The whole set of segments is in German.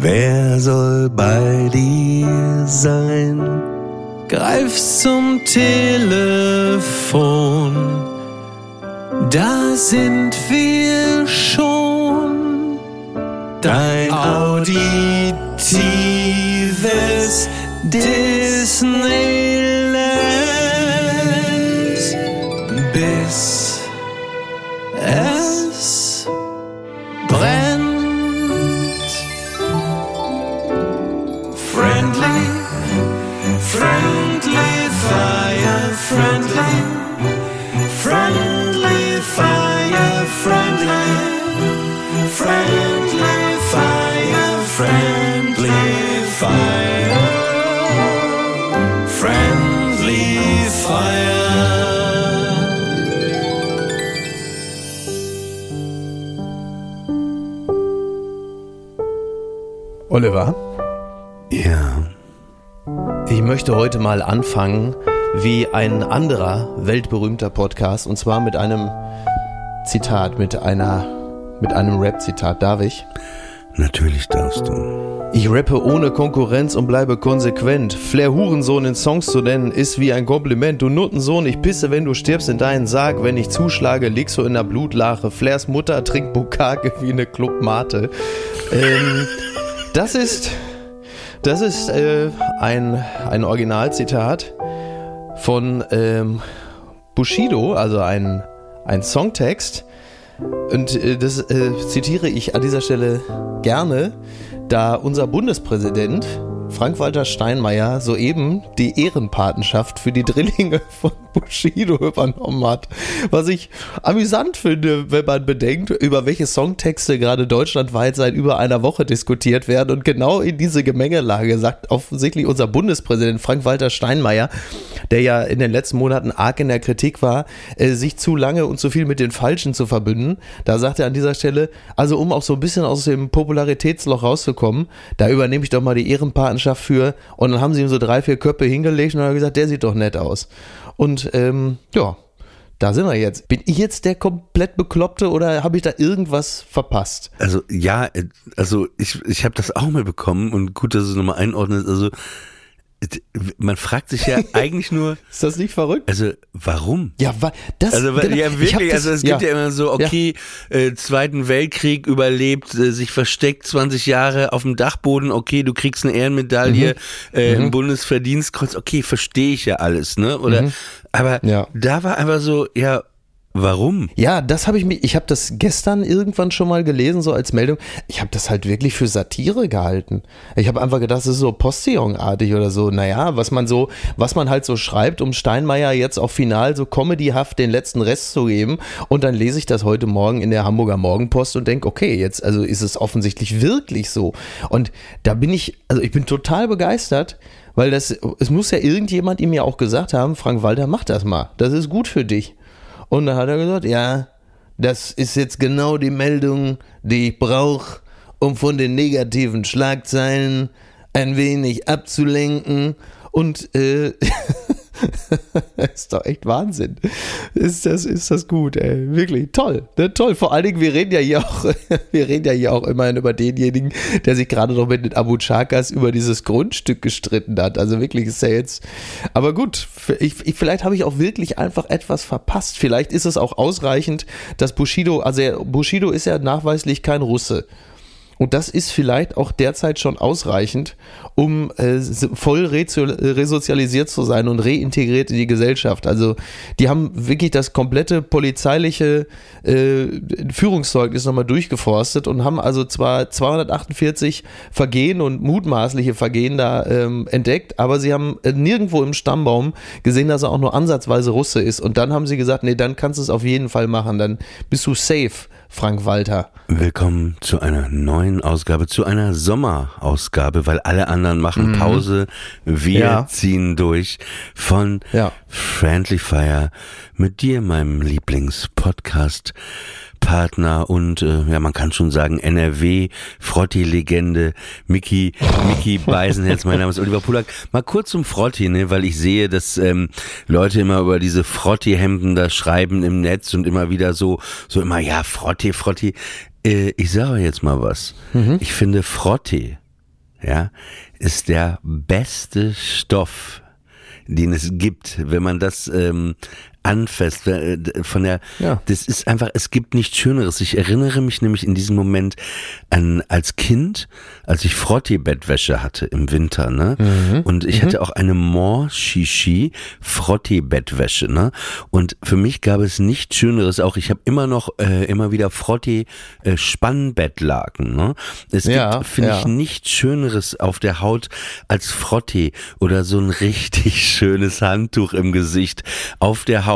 Wer soll bei dir sein? Greif zum Telefon. Da sind wir schon. Dein auditives Disneyland. Friendly, friendly fire, friendly, friendly fire, friendly fire, friendly fire. Oliver, Ja, ich möchte heute mal anfangen wie ein anderer weltberühmter Podcast und zwar mit einem Zitat, mit einer, mit einem Rap-Zitat. Darf ich? natürlich darfst du. Ich rappe ohne Konkurrenz und bleibe konsequent. Flair Hurensohn in Songs zu nennen, ist wie ein Kompliment. Du Nuttensohn, ich pisse, wenn du stirbst in deinen Sarg. Wenn ich zuschlage, liegst du in der Blutlache. Flairs Mutter trinkt Bukake wie eine Clubmate. Ähm, das ist, das ist äh, ein, ein Originalzitat von ähm, Bushido, also ein, ein Songtext. Und äh, das äh, zitiere ich an dieser Stelle gerne, da unser Bundespräsident Frank-Walter Steinmeier soeben die Ehrenpatenschaft für die Drillinge von Bushido übernommen hat. Was ich amüsant finde, wenn man bedenkt, über welche Songtexte gerade deutschlandweit seit über einer Woche diskutiert werden. Und genau in diese Gemengelage sagt offensichtlich unser Bundespräsident Frank-Walter Steinmeier, der ja in den letzten Monaten arg in der Kritik war, äh, sich zu lange und zu viel mit den Falschen zu verbünden. Da sagt er an dieser Stelle, also um auch so ein bisschen aus dem Popularitätsloch rauszukommen, da übernehme ich doch mal die Ehrenpatenschaft für. Und dann haben sie ihm so drei, vier Köpfe hingelegt und haben gesagt, der sieht doch nett aus. Und ähm, ja, da sind wir jetzt. Bin ich jetzt der komplett Bekloppte oder habe ich da irgendwas verpasst? Also ja, äh, also ich, ich habe das auch mal bekommen und gut, dass es nochmal einordnest. Also man fragt sich ja eigentlich nur, Ist das nicht verrückt? also warum? Ja, wa- das Also weil- genau, ja wirklich, das- also es gibt ja, ja immer so, okay, äh, Zweiten Weltkrieg überlebt, äh, sich versteckt 20 Jahre auf dem Dachboden, okay, du kriegst eine Ehrenmedaille, Mhm. äh, ein Bundesverdienstkreuz, okay, verstehe ich ja alles, ne? Oder aber Mhm. Ja. da war einfach so, ja, warum? Ja, das habe ich mir, ich habe das gestern irgendwann schon mal gelesen, so als Meldung. Ich habe das halt wirklich für Satire gehalten. Ich habe einfach gedacht, das ist so Postillon-artig oder so. Naja, was man so, was man halt so schreibt, um Steinmeier jetzt auch final so comedyhaft den letzten Rest zu geben. Und dann lese ich das heute Morgen in der Hamburger Morgenpost und denke, okay, jetzt, also ist es offensichtlich wirklich so. Und da bin ich, also ich bin total begeistert. Weil das, es muss ja irgendjemand ihm ja auch gesagt haben, Frank Walter, mach das mal. Das ist gut für dich. Und dann hat er gesagt, ja, das ist jetzt genau die Meldung, die ich brauche, um von den negativen Schlagzeilen ein wenig abzulenken. Und äh, ist doch echt Wahnsinn. Ist das, ist das gut, ey. Wirklich toll. Ne, toll. Vor allen Dingen, wir reden ja hier auch, wir reden ja hier auch immerhin über denjenigen, der sich gerade noch mit den Abu Chakas über dieses Grundstück gestritten hat. Also wirklich ist er jetzt. Aber gut, ich, ich, vielleicht habe ich auch wirklich einfach etwas verpasst. Vielleicht ist es auch ausreichend, dass Bushido, also Bushido ist ja nachweislich kein Russe. Und das ist vielleicht auch derzeit schon ausreichend, um äh, voll resozialisiert zu sein und reintegriert in die Gesellschaft. Also die haben wirklich das komplette polizeiliche äh, Führungszeugnis nochmal durchgeforstet und haben also zwar 248 Vergehen und mutmaßliche Vergehen da ähm, entdeckt, aber sie haben äh, nirgendwo im Stammbaum gesehen, dass er auch nur ansatzweise Russe ist. Und dann haben sie gesagt, nee, dann kannst du es auf jeden Fall machen, dann bist du safe Frank Walter. Willkommen zu einer neuen Ausgabe, zu einer Sommerausgabe, weil alle anderen machen Pause. Wir Ja. ziehen durch von Ja. Friendly Fire mit dir, meinem Lieblingspodcast. Partner und äh, ja, man kann schon sagen NRW Frotti-Legende Mickey Mickey Beisenherz. Mein Name ist Oliver Pulak. Mal kurz zum Frotti, ne, weil ich sehe, dass ähm, Leute immer über diese Frotti-Hemden da schreiben im Netz und immer wieder so so immer ja Frotti Frotti. Äh, ich sage jetzt mal was. Ich finde Frotti ja, ist der beste Stoff, den es gibt, wenn man das ähm, anfasst. äh, Von der, Ja. das ist einfach, es gibt nichts Schöneres. Ich erinnere mich nämlich in diesem Moment an als Kind, als ich Frottee-Bettwäsche hatte im Winter, ne? Und ich hatte auch eine More Shishi Frottee-Bettwäsche, ne? Und für mich gab es nichts Schöneres. Auch ich habe immer noch äh, immer wieder Frottee äh, ne? Es Ja, gibt, finde ja. ich, nichts Schöneres auf der Haut als Frottee oder so ein richtig schönes Handtuch im Gesicht auf der Haut.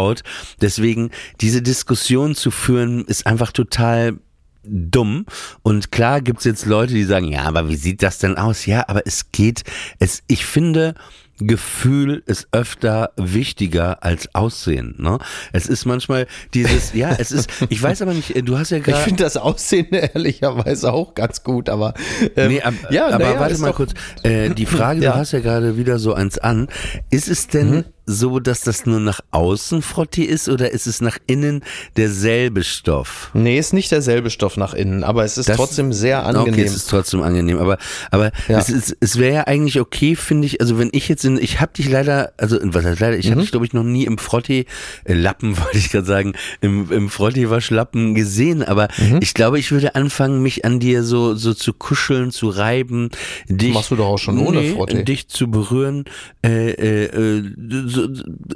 Deswegen diese Diskussion zu führen ist einfach total dumm. Und klar gibt's jetzt Leute, die sagen, ja, aber wie sieht das denn aus? Ja, aber es geht, es, ich finde, Gefühl ist öfter wichtiger als Aussehen. Ne? Es ist manchmal dieses, ja, es ist, ich weiß aber nicht, du hast ja Ich gerade. finde das Aussehen ehrlicherweise auch ganz gut, aber ähm, Nee, ab, ja, aber naja, warte mal kurz. Äh, die Frage, Ja. du hast ja gerade wieder so eins an. Ist es denn Mhm. So, dass das nur nach außen Frotti ist oder ist es nach innen derselbe Stoff? Nee, ist nicht derselbe Stoff nach innen, aber es ist Das- trotzdem sehr Okay, angenehm. es ist trotzdem angenehm, aber aber Ja. es, ist, es wäre ja eigentlich okay, finde ich. Also wenn ich jetzt in, ich habe dich leider, also was heißt leider, Mhm. ich habe dich glaube ich noch nie im Frotti äh, Lappen, wollte ich gerade sagen, im im Frotti Waschlappen gesehen, aber Mhm. ich glaube, ich würde anfangen, mich an dir so so zu kuscheln, zu reiben, dich Machst du doch auch schon ohne nee, Frotti. dich zu berühren. Äh, äh, äh, so,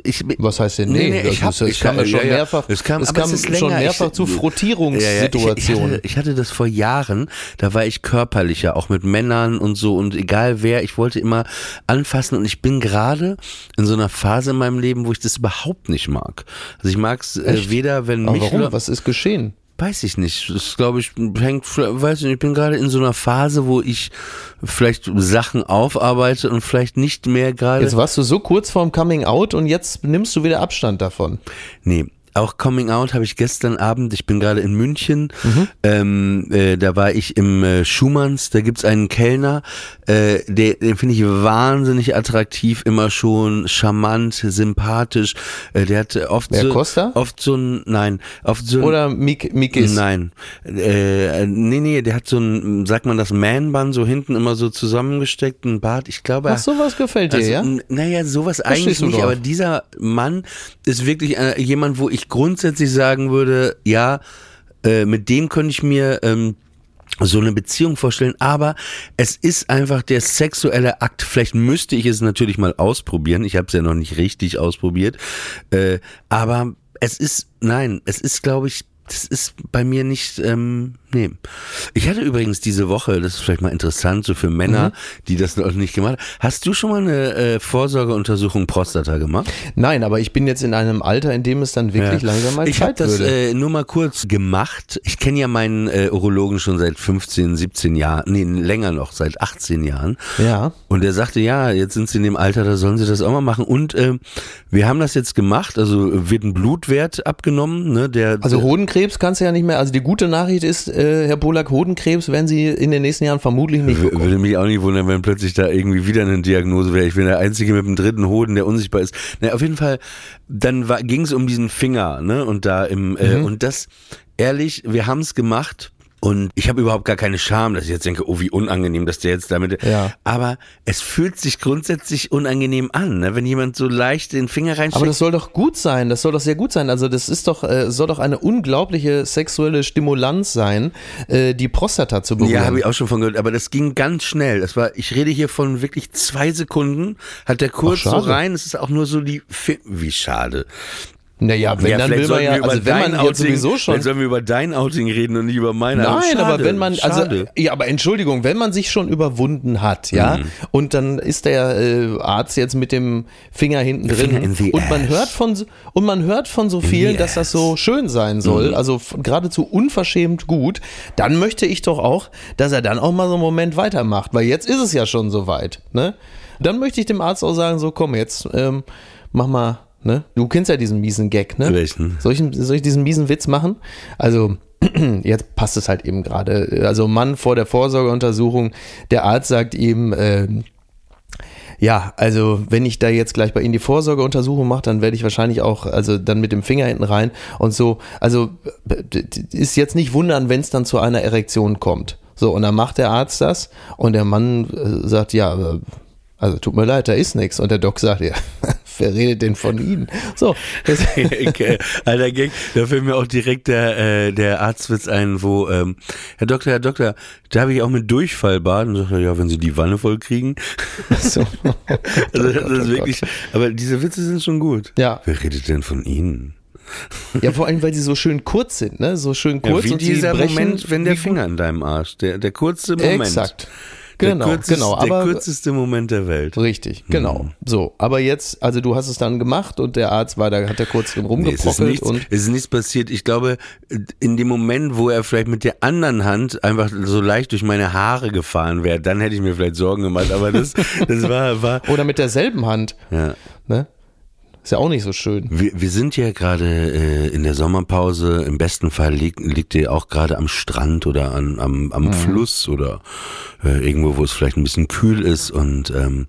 ich, Was heißt denn nee? ich hab, Also es ich kam ja schon ja, mehrfach, es kam, es kam ist schon länger. mehrfach Ich- zu Ja, ja, ich, ich, Frottierungssituationen. hatte, ich hatte das vor Jahren, da war ich körperlicher, auch mit Männern und so und egal wer, ich wollte immer anfassen und ich bin gerade in so einer Phase in meinem Leben, wo ich das überhaupt nicht mag. Also ich mag es äh, weder, wenn Aber mich warum? Was ist geschehen? Weiß ich nicht. Das glaube ich hängt, weiß ich nicht, ich bin gerade in so einer Phase, wo ich vielleicht Sachen aufarbeite und vielleicht nicht mehr gerade. Jetzt warst du so kurz vorm Coming Out und jetzt nimmst du wieder Abstand davon. Nee. Auch Coming Out habe ich gestern Abend, ich bin gerade in München, Mhm. ähm, äh, da war ich im äh, Schumanns, da gibt's einen Kellner, äh, der, den finde ich wahnsinnig attraktiv, immer schon charmant, sympathisch, äh, der hat oft Wer, so, Costa? oft so ein, nein, oft so ein, Oder Mik Mikis? Nein. Äh, nee, nee, der hat so ein, sagt man das, Man-Bun so hinten immer so zusammengesteckt, ein Bart. Ich glaube, Ach, sowas gefällt dir, also, ja? Naja, sowas stehst eigentlich nicht, aber dieser Mann ist wirklich äh, jemand, wo ich grundsätzlich sagen würde, ja, äh, mit dem könnte ich mir ähm, so eine Beziehung vorstellen, aber es ist einfach der sexuelle Akt. Vielleicht müsste ich es natürlich mal ausprobieren. Ich habe es ja noch nicht richtig ausprobiert, äh, aber es ist, nein, es ist, glaube ich, das ist bei mir nicht, ähm, nee. Ich hatte übrigens diese Woche, das ist vielleicht mal interessant, so für Männer, die das noch nicht gemacht haben. Hast du schon mal eine äh, Vorsorgeuntersuchung Prostata gemacht? Nein, aber ich bin jetzt in einem Alter, in dem es dann wirklich langsam mal ich habe Zeit das würde. äh, nur mal kurz gemacht. Ich kenne ja meinen äh, Urologen schon seit 15, 17 Jahren, nee, länger noch, seit 18 Jahren. ja. Und er sagte, ja, jetzt sind sie in dem Alter, da sollen sie das auch mal machen. Und äh, wir haben das jetzt gemacht, also wird ein Blutwert abgenommen, ne, der Also Hodenkrebs kannst du ja nicht mehr, also die gute Nachricht ist, äh, Herr Polak, Hodenkrebs werden Sie in den nächsten Jahren vermutlich nicht bekommen. Würde mich auch nicht wundern, wenn plötzlich da irgendwie wieder eine Diagnose wäre. Ich bin der Einzige mit dem dritten Hoden, der unsichtbar ist. Na, auf jeden Fall, dann ging es um diesen Finger, ne? Und da im, äh, Mhm. und das, ehrlich, wir haben es gemacht. Und ich habe überhaupt gar keine Scham, dass ich jetzt denke, oh, wie unangenehm, dass der jetzt damit. Ja. Aber es fühlt sich grundsätzlich unangenehm an, ne? wenn jemand so leicht den Finger reinsteckt. Aber das soll doch gut sein, das soll doch sehr gut sein. Also das ist doch, äh, soll doch eine unglaubliche sexuelle Stimulanz sein, äh, die Prostata zu berühren. Ja, habe ich auch schon von gehört, aber das ging ganz schnell. Das war, ich rede hier von wirklich zwei Sekunden, hat der kurz Ach, so rein, es ist auch nur so die, Fi wie schade. Naja, wenn, dann will man ja, also wenn man jetzt sowieso schon. Dann sollen wir über dein Outing reden und nicht über meine. Nein, schade, aber wenn man, also, schade. ja, aber Entschuldigung, wenn man sich schon überwunden hat, ja, Mhm. und dann ist der äh, Arzt jetzt mit dem Finger hinten drin Finger und man ass. hört von so- und man hört von so vielen, dass das so schön sein Mhm. soll, also f- geradezu unverschämt gut, dann möchte ich doch auch, dass er dann auch mal so einen Moment weitermacht, weil jetzt ist es ja schon soweit, ne? Dann möchte ich dem Arzt auch sagen, so komm jetzt, ähm, mach mal, ne? Du kennst ja diesen miesen Gag, ne? Welchen? Soll ich, soll ich diesen miesen Witz machen? Also, jetzt passt es halt eben gerade. Also, Mann vor der Vorsorgeuntersuchung, der Arzt sagt ihm, ähm, ja, also wenn ich da jetzt gleich bei Ihnen die Vorsorgeuntersuchung mache, dann werde ich wahrscheinlich auch, also dann mit dem Finger hinten rein und so. Also ist jetzt nicht wundern, wenn es dann zu einer Erektion kommt. So, und dann macht der Arzt das und der Mann äh, sagt, ja, äh, also tut mir leid, da ist nichts. Und der Doc sagt, ja, wer redet denn von Ihnen? So, das, Okay. Alter Gag, da fällt mir auch direkt der, äh, der Arztwitz ein, wo, ähm, Herr Doktor, Herr Doktor, da habe ich auch mit Durchfall baden. Und sagt er, ja, wenn Sie die Wanne voll kriegen. so. Also, das Gott, ist oh wirklich, aber diese Witze sind schon gut. Ja. Wer redet denn von Ihnen? Ja, vor allem, weil sie so schön kurz sind, ne? So schön kurz Ja, wie und dieser brechen, Moment, wenn der Finger in deinem Arsch, der, der kurze Moment. Exakt. Der Genau, kürzeste, genau. Der Aber kürzeste Moment der Welt. richtig, genau. So, aber jetzt, also du hast es dann gemacht und der Arzt war da, hat er kurz drin Nee, es, ist rumgebrockelt nichts, und es ist nichts passiert. Ich glaube, in dem Moment, wo er vielleicht mit der anderen Hand einfach so leicht durch meine Haare gefahren wäre, dann hätte ich mir vielleicht Sorgen gemacht. Aber das, das war, war, oder mit derselben Hand, ja. ne? Ist ja auch nicht so schön. Wir, wir sind ja gerade äh, in der Sommerpause. Im besten Fall liegt, liegt ihr auch gerade am Strand oder an, am, am Fluss oder äh, irgendwo, wo es vielleicht ein bisschen kühl ist und ähm,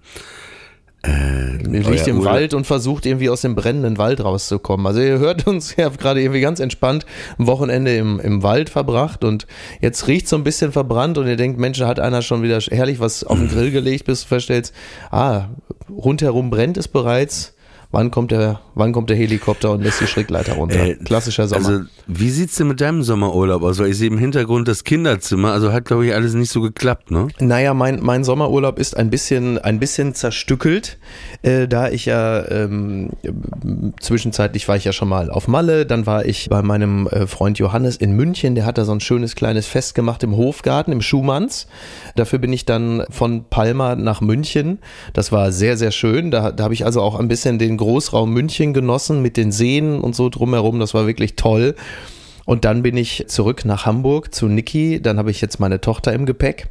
äh, liegt im Urlaub- Wald und versucht irgendwie aus dem brennenden Wald rauszukommen. Also ihr hört uns, ihr habt gerade irgendwie ganz entspannt ein Wochenende im, im Wald verbracht und jetzt riecht so ein bisschen verbrannt und ihr denkt, Mensch, da hat einer schon wieder herrlich was auf den Grill gelegt, bis du feststellst, ah, rundherum brennt es bereits. Wann kommt der, wann kommt der Helikopter und lässt die Schrägleiter runter? Äh, Klassischer Sommer. Also, wie sieht's denn mit deinem Sommerurlaub aus? Weil ich sehe im Hintergrund das Kinderzimmer, also hat, glaube ich, alles nicht so geklappt, ne? Naja, mein, mein Sommerurlaub ist ein bisschen, ein bisschen zerstückelt, äh, da ich ja ähm, zwischenzeitlich war ich ja schon mal auf Malle, dann war ich bei meinem äh, Freund Johannes in München, der hat da so ein schönes kleines Fest gemacht im Hofgarten, im Schumanns. Dafür bin ich dann von Palma nach München. Das war sehr, sehr schön. Da, da habe ich also auch ein bisschen den Großraum München genossen mit den Seen und so drumherum. Das war wirklich toll. Und dann bin ich zurück nach Hamburg zu Niki. Dann habe ich jetzt meine Tochter im Gepäck.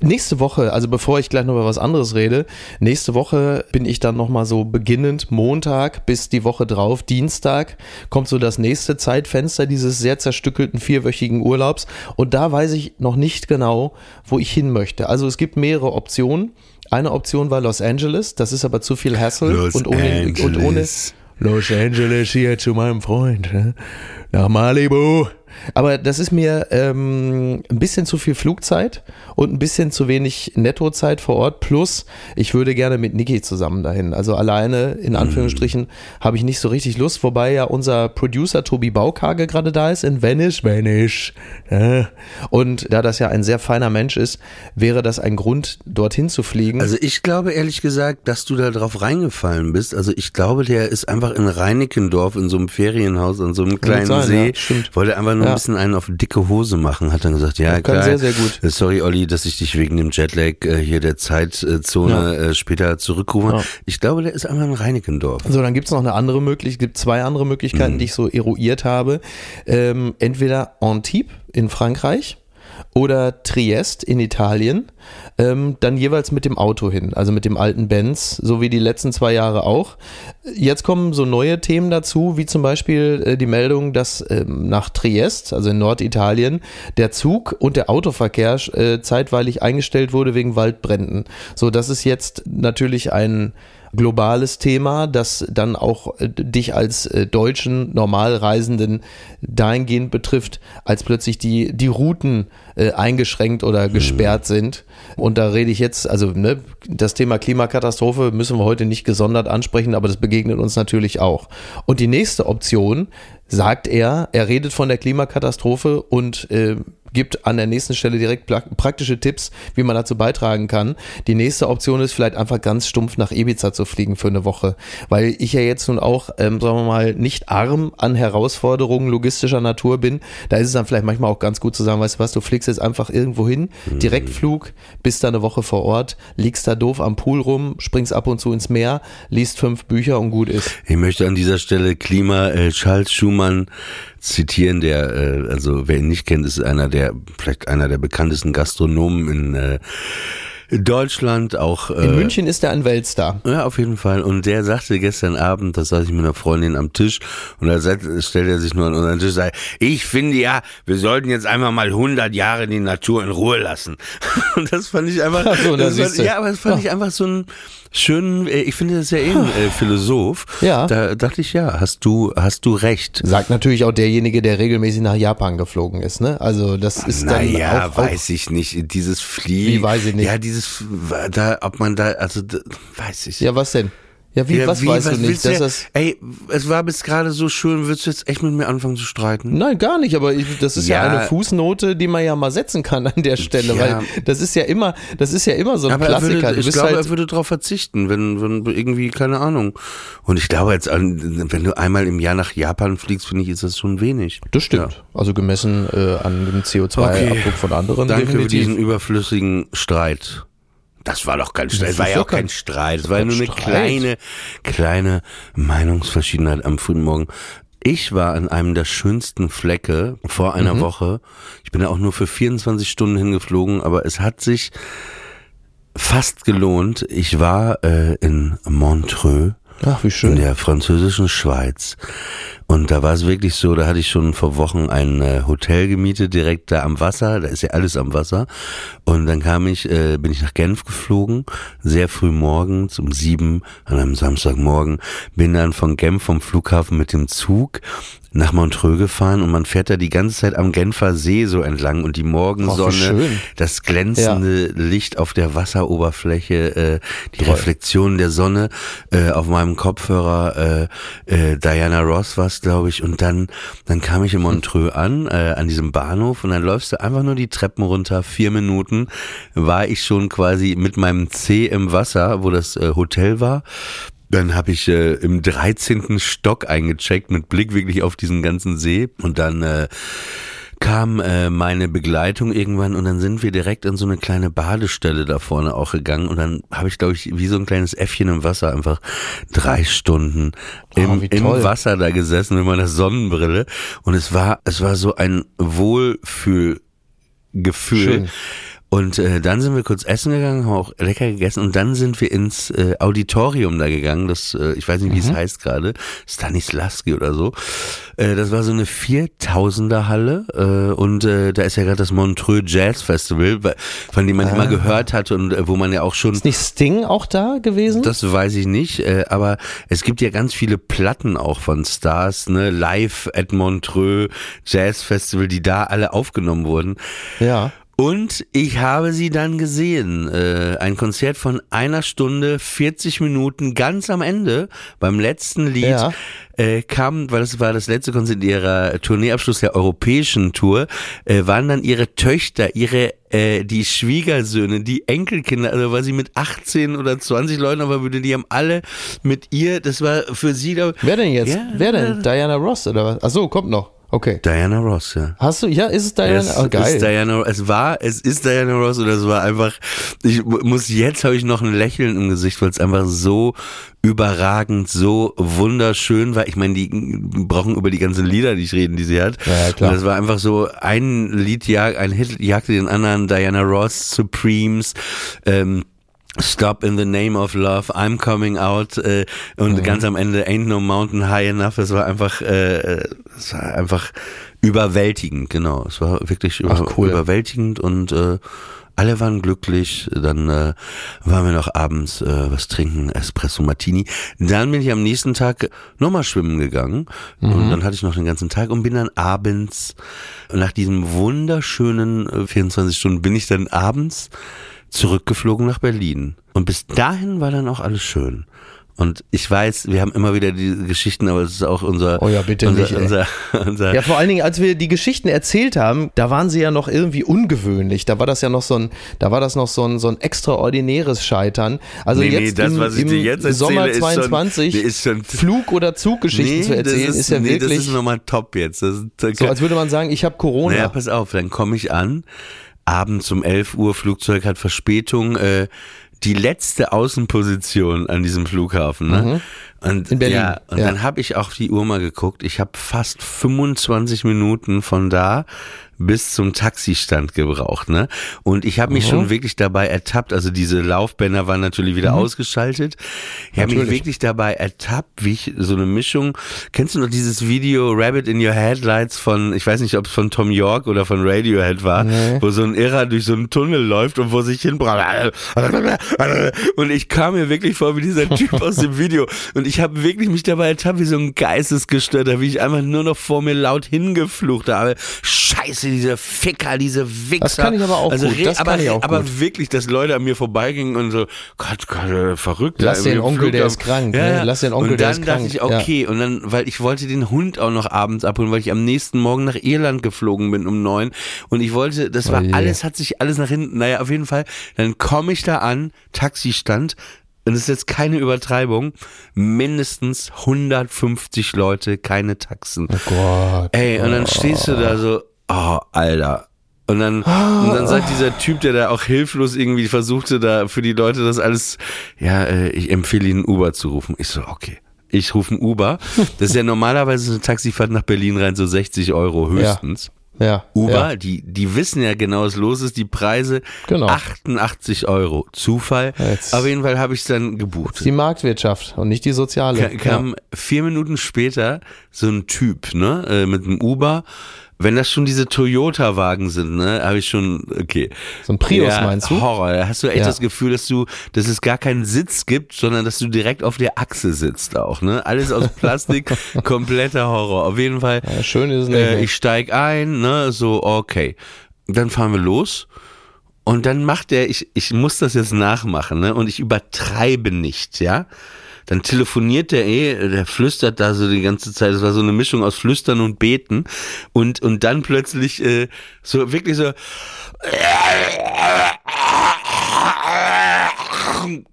Nächste Woche, also bevor ich gleich noch über was anderes rede, nächste Woche bin ich dann nochmal so beginnend Montag bis die Woche drauf, Dienstag, kommt so das nächste Zeitfenster dieses sehr zerstückelten vierwöchigen Urlaubs. Und da weiß ich noch nicht genau, wo ich hin möchte. Also es gibt mehrere Optionen. Eine Option war Los Angeles, das ist aber zu viel Hassel Los und ohne, und ohne. Los Angeles hier zu meinem Freund, ne? nach Malibu. Aber das ist mir ähm, ein bisschen zu viel Flugzeit und ein bisschen zu wenig Nettozeit vor Ort. Plus, ich würde gerne mit Niki zusammen dahin. Also alleine, in Anführungsstrichen, habe ich nicht so richtig Lust. Wobei ja unser Producer Tobi Baukage gerade da ist in Venice, Venice. Ja. Und da das ja ein sehr feiner Mensch ist, wäre das ein Grund, dorthin zu fliegen. Also ich glaube ehrlich gesagt, dass du da drauf reingefallen bist. Also ich glaube, der ist einfach in Reinickendorf in so einem Ferienhaus an so einem kleinen sein, See. ja, wollte einfach nur. Ein bisschen einen auf dicke Hose machen. Hat dann gesagt, ja Kann klar. sehr, sehr gut. Äh, Sorry Olli, dass ich dich wegen dem Jetlag äh, hier der Zeitzone äh, später zurückrufe. Ich glaube, der ist einfach in Reinickendorf. So, dann gibt's noch eine andere Möglichkeit, es gibt zwei andere Möglichkeiten, Mhm. die ich so eruiert habe. Ähm, entweder Antibes in Frankreich oder Triest in Italien, ähm, dann jeweils mit dem Auto hin, also mit dem alten Benz, so wie die letzten zwei Jahre auch. Jetzt kommen so neue Themen dazu, wie zum Beispiel äh, die Meldung, dass ähm, nach Triest, also in Norditalien, der Zug und der Autoverkehr äh, zeitweilig eingestellt wurde wegen Waldbränden. So, das ist jetzt natürlich ein globales Thema, das dann auch äh, dich als äh, deutschen Normalreisenden dahingehend betrifft, als plötzlich die, die Routen äh, eingeschränkt oder gesperrt sind. Und da rede ich jetzt, also ne, das Thema Klimakatastrophe müssen wir heute nicht gesondert ansprechen, aber das begegnet uns natürlich auch. Und die nächste Option, sagt er, er redet von der Klimakatastrophe und äh, gibt an der nächsten Stelle direkt praktische Tipps, wie man dazu beitragen kann. Die nächste Option ist vielleicht einfach ganz stumpf nach Ibiza zu fliegen für eine Woche, weil ich ja jetzt nun auch, ähm, sagen wir mal, nicht arm an Herausforderungen logistischer Natur bin. Da ist es dann vielleicht manchmal auch ganz gut zu sagen, weißt du was, du fliegst jetzt einfach irgendwo hin, mhm. Direktflug, bist da eine Woche vor Ort, liegst da doof am Pool rum, springst ab und zu ins Meer, liest fünf Bücher und gut ist. Ich möchte an dieser Stelle Klima äh, Charles Schumann zitieren, der, äh, also wer ihn nicht kennt, ist einer der, vielleicht einer der bekanntesten Gastronomen in äh, Deutschland auch. In äh, München ist er ein Weltstar. Ja, auf jeden Fall. Und der sagte gestern Abend, da saß ich mit einer Freundin am Tisch und da stellt er sich nur an unseren Tisch und sagt, ich finde ja, wir sollten jetzt einfach mal 100 Jahre die Natur in Ruhe lassen. Und das fand ich einfach, so, das fand, ja, aber das fand ich einfach so ein, schönen, äh, ich finde das ja eh ein äh, Philosoph. Ja. Da dachte ich, ja, hast du, hast du recht. Sagt natürlich auch derjenige, der regelmäßig nach Japan geflogen ist, ne? Also das ist Na dann ja, auch, weiß ich nicht. Dieses Fliegen. Wie weiß ich nicht. Ja, dieses, da, ob man da, also, weiß ich. Ja, was denn? Ja, wie, ja, was wie, weißt was du nicht? Dass das ey, es war bis gerade so schön, würdest du jetzt echt mit mir anfangen zu streiten? Nein, gar nicht, aber ich, das ist ja. ja. eine Fußnote, die man ja mal setzen kann an der Stelle, ja. weil das ist ja immer, das ist ja immer so ein aber Klassiker. Würde, ich glaube, halt er würde darauf verzichten, wenn, wenn irgendwie, keine Ahnung. Und ich glaube jetzt, wenn du einmal im Jahr nach Japan fliegst, finde ich, ist das schon wenig. Das stimmt. Also gemessen äh, an dem CO2-Abdruck okay. von anderen. Danke definitiv. für diesen überflüssigen Streit. Das war doch kein Streit. Es war ja auch kein Streit. Es war nur eine Streit. kleine, kleine Meinungsverschiedenheit am frühen Morgen. Ich war an einem der schönsten Flecke vor einer mhm. Woche. Ich bin ja auch nur für 24 Stunden hingeflogen, aber es hat sich fast gelohnt. Ich war äh, in Montreux Ach, wie schön. In der französischen Schweiz. Und da war es wirklich so, da hatte ich schon vor Wochen ein äh, Hotel gemietet, direkt da am Wasser, da ist ja alles am Wasser. Und dann kam ich, äh, bin ich nach Genf geflogen, sehr früh morgens um sieben an einem Samstagmorgen, bin dann von Genf vom Flughafen mit dem Zug nach Montreux gefahren und man fährt da die ganze Zeit am Genfer See so entlang und die Morgensonne, oh, das glänzende ja. Licht auf der Wasseroberfläche, äh, die Toll. Reflexion der Sonne äh, auf meinem Kopfhörer, äh, äh, Diana Ross glaube ich, und dann dann kam ich in Montreux an, äh, an diesem Bahnhof und dann läufst du einfach nur die Treppen runter, vier Minuten war ich schon quasi mit meinem C im Wasser, wo das äh, Hotel war dann habe ich äh, im 13. Stock eingecheckt mit Blick wirklich auf diesen ganzen See und dann äh, kam äh, meine Begleitung irgendwann und dann sind wir direkt in so eine kleine Badestelle da vorne auch gegangen und dann habe ich glaube ich wie so ein kleines Äffchen im Wasser einfach drei Stunden im, oh, im Wasser da gesessen mit meiner Sonnenbrille und es war es war so ein Wohlfühlgefühl. Schön. Und äh, dann sind wir kurz essen gegangen, haben auch lecker gegessen und dann sind wir ins äh, Auditorium da gegangen. Das, äh, ich weiß nicht, wie mhm. es heißt gerade, Stanislavski oder so. Äh, das war so eine 4000er Halle äh, und äh, da ist ja gerade das Montreux Jazz Festival, von dem man ah. immer gehört hat und äh, wo man ja auch schon. Ist nicht Sting auch da gewesen? Das weiß ich nicht, äh, aber es gibt ja ganz viele Platten auch von Stars, ne, live at Montreux Jazz Festival, die da alle aufgenommen wurden. Ja. Und ich habe sie dann gesehen. Äh, ein Konzert von einer Stunde, 40 Minuten, ganz am Ende, beim letzten Lied, ja. äh, kam, weil das war das letzte Konzert ihrer Tourneeabschluss der europäischen Tour, äh, waren dann ihre Töchter, ihre äh, die Schwiegersöhne, die Enkelkinder, also war sie mit 18 oder 20 Leuten aber würde, die haben alle mit ihr, das war für sie. Wer denn jetzt? Ja, Wer denn? Diana Ross oder was? Ach so, kommt noch. Okay. Diana Ross, ja. Hast du, ja, ist es Diana? Es oh, geil. Ist Diana, es war, es ist Diana Ross oder es war einfach, ich muss jetzt habe ich noch ein Lächeln im Gesicht, weil es einfach so überragend, so wunderschön war. Ich meine, die brauchen über die ganzen Lieder nicht reden, die sie hat. Ja, klar. Und das war einfach so ein Lied, ein Hit jagte den anderen, Diana Ross, Supremes, ähm, Stop in the name of love, I'm coming out äh, und mhm. ganz am Ende Ain't no mountain high enough. Es war einfach, äh, es war einfach überwältigend, genau. Es war wirklich über, Ach, cool. überwältigend und äh, alle waren glücklich. Dann äh, waren wir noch abends äh, was trinken, Espresso Martini. Dann bin ich am nächsten Tag nochmal schwimmen gegangen mhm. und dann hatte ich noch den ganzen Tag und bin dann abends nach diesem wunderschönen äh, 24 Stunden bin ich dann abends zurückgeflogen nach Berlin. Und bis dahin war dann auch alles schön. Und ich weiß, wir haben immer wieder diese Geschichten, aber es ist auch unser. Oh ja, bitte unser, nicht. Unser, unser, Ja, vor allen Dingen, als wir die Geschichten erzählt haben, da waren sie ja noch irgendwie ungewöhnlich. Da war das ja noch so ein, da war das noch so ein, so ein extraordinäres Scheitern. Also Nee, nee, jetzt das, im, was ich im dir jetzt erzähle, Sommer ist schon- 22 nee, ist schon- Flug- oder Zuggeschichten zu erzählen, das ist, ja nee, wirklich Das ist nochmal top jetzt. Das, das, so, als würde man sagen, ich habe Corona. Naja, pass auf, dann komme ich an, abends um 11 Uhr, Flugzeug hat Verspätung, äh, die letzte Außenposition an diesem Flughafen, ne? Und, Mhm. In Berlin, Ja, und ja. dann habe ich auf die Uhr mal geguckt. Ich habe fast 25 Minuten von da bis zum Taxistand gebraucht, ne? Und ich habe mich Mhm. schon wirklich dabei ertappt. Also diese Laufbänder waren natürlich wieder ausgeschaltet. Ich habe mich wirklich dabei ertappt, wie ich so eine Mischung. Kennst du noch dieses Video Rabbit in Your Headlights von, ich weiß nicht, ob es von Tom York oder von Radiohead war, wo so ein Irrer durch so einen Tunnel läuft und vor sich hin und ich kam mir wirklich vor wie dieser Typ aus dem Video und ich habe wirklich mich dabei ertappt wie so ein Geistesgestörter, wie ich einfach nur noch vor mir laut hingeflucht habe. Scheiße, diese Ficker, diese Wichser. Das kann ich aber auch also, gut, das aber, kann ich auch aber gut. wirklich, dass Leute an mir vorbeigingen und so, Gott, Gott, äh, verrückt. Lass da den Onkel, der ist krank, Ja, ne? ja. Lass den Onkel, und der dann ist dachte krank. ich, okay, und dann, weil ich wollte den Hund auch noch abends abholen, weil ich am nächsten Morgen nach Irland geflogen bin um neun und ich wollte, das war Oh alles, hat sich alles nach hinten, naja, auf jeden Fall, dann komme ich da an, Taxistand, und es ist jetzt keine Übertreibung, mindestens 150 Leute, keine Taxen. oh Gott. Ey, und dann stehst du da so, oh, Alter. Und dann, und dann sagt dieser Typ, der da auch hilflos irgendwie versuchte, da für die Leute das alles, ja, äh, ich empfehle Ihnen Uber zu rufen. Ich so, okay. Ich rufe ein Uber. Das ist ja normalerweise eine Taxifahrt nach Berlin rein so 60 Euro höchstens. Ja. Uber, Ja. die, die wissen ja genau, was los ist. Die Preise Genau. 88 Euro. Zufall. Jetzt- Auf jeden Fall habe ich es dann gebucht. Die Marktwirtschaft und nicht die soziale. Ka- kam vier Minuten später so ein Typ, ne, äh, mit einem Uber. Wenn das schon diese Toyota-Wagen sind, ne, habe ich schon, okay. So ein Prius ja, meinst du? Horror. Da hast du echt Ja. das Gefühl, dass du, dass es gar keinen Sitz gibt, sondern dass du direkt auf der Achse sitzt auch, ne? Alles aus Plastik, kompletter Horror. Auf jeden Fall. Ja, schön ist es nicht. Äh, ne? ich steig ein, ne, so, okay. Dann fahren wir los. Und dann macht er, ich, ich muss das jetzt nachmachen, ne? Und ich übertreibe nicht, ja? Dann telefoniert der eh, der flüstert da so die ganze Zeit. Das war so eine Mischung aus Flüstern und Beten. Und, und dann plötzlich äh, so wirklich so.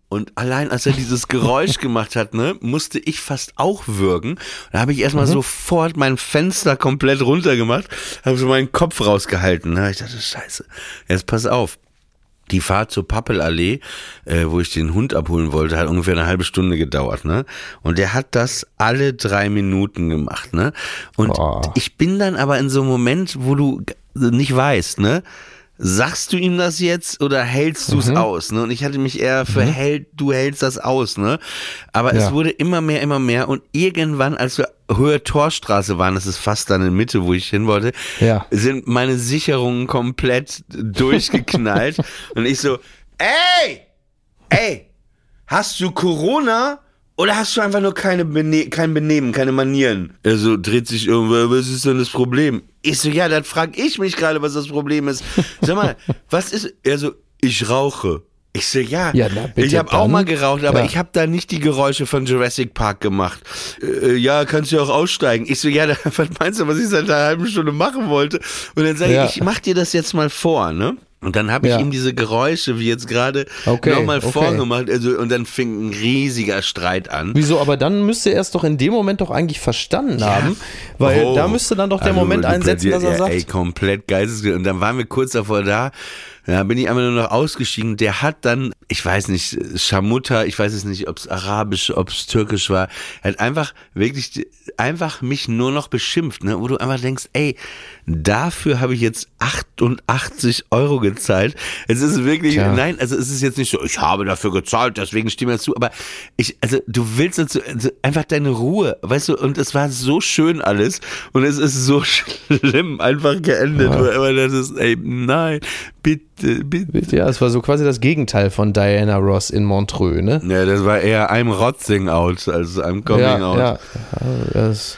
Und allein als er dieses Geräusch gemacht hat, ne, musste ich fast auch würgen. Da habe ich erstmal sofort mein Fenster komplett runtergemacht, habe so meinen Kopf rausgehalten. Ne? Ich dachte, scheiße, jetzt pass auf. Die Fahrt zur Pappelallee, äh, wo ich den Hund abholen wollte, hat ungefähr eine halbe Stunde gedauert, ne? Und der hat das alle drei Minuten gemacht, ne? Und Boah. ich bin dann aber in so einem Moment, wo du nicht weißt, ne? Sagst du ihm das jetzt oder hältst du es Mhm. aus? Ne? Und ich hatte mich eher für hält, du hältst das aus, ne? Aber es Ja. wurde immer mehr, immer mehr und irgendwann, als wir Höhe Torstraße waren, das ist fast dann in Mitte, wo ich hin wollte, Ja. sind meine Sicherungen komplett durchgeknallt und ich so, ey, ey, hast du Corona? Oder hast du einfach nur keine Bene kein Benehmen, keine Manieren? Er so dreht sich irgendwo, was ist denn das Problem? Ich so, ja, dann frag ich mich gerade, was das Problem ist. Sag mal, was ist, er so, ich rauche. Ich so, ja, Ja, na, ich habe auch dann. mal geraucht, aber Ja. ich habe da nicht die Geräusche von Jurassic Park gemacht. Äh, ja, kannst du auch aussteigen. Ich so, ja, da- was meinst du, was ich seit einer halben Stunde machen wollte? Und dann sage Ja. ich, ich mach dir das jetzt mal vor, ne? Und dann habe ich Ja. ihm diese Geräusche, wie jetzt gerade, Okay, nochmal okay. vorgemacht. Also, und dann fing ein riesiger Streit an. Wieso? Aber dann müsste er es doch in dem Moment doch eigentlich verstanden haben, weil Oh. da müsste dann doch der Also, Moment einsetzen, dass er plädiert- sagt, ja, Ey, komplett geistesgestört. Und dann waren wir kurz davor da. Da bin ich einfach nur noch ausgestiegen. Der hat dann, ich weiß nicht, Schamutta, ich weiß es nicht, ob es arabisch, ob es türkisch war, hat einfach wirklich, einfach mich nur noch beschimpft, ne? wo du einfach denkst, ey, dafür habe ich jetzt 88 Euro gezahlt. Es ist wirklich, Tja. nein, also es ist jetzt nicht so, ich habe dafür gezahlt, deswegen stimme ich zu, aber ich, also du willst dazu, also einfach deine Ruhe, weißt du, und es war so schön alles und es ist so schlimm einfach geendet, Ja. wo immer das ist, ey, nein, bitte. Ja, es war so quasi das Gegenteil von Diana Ross in Montreux, ne? Ja, das war eher I'm Rotzing out als I'm coming ja, out. ja, das,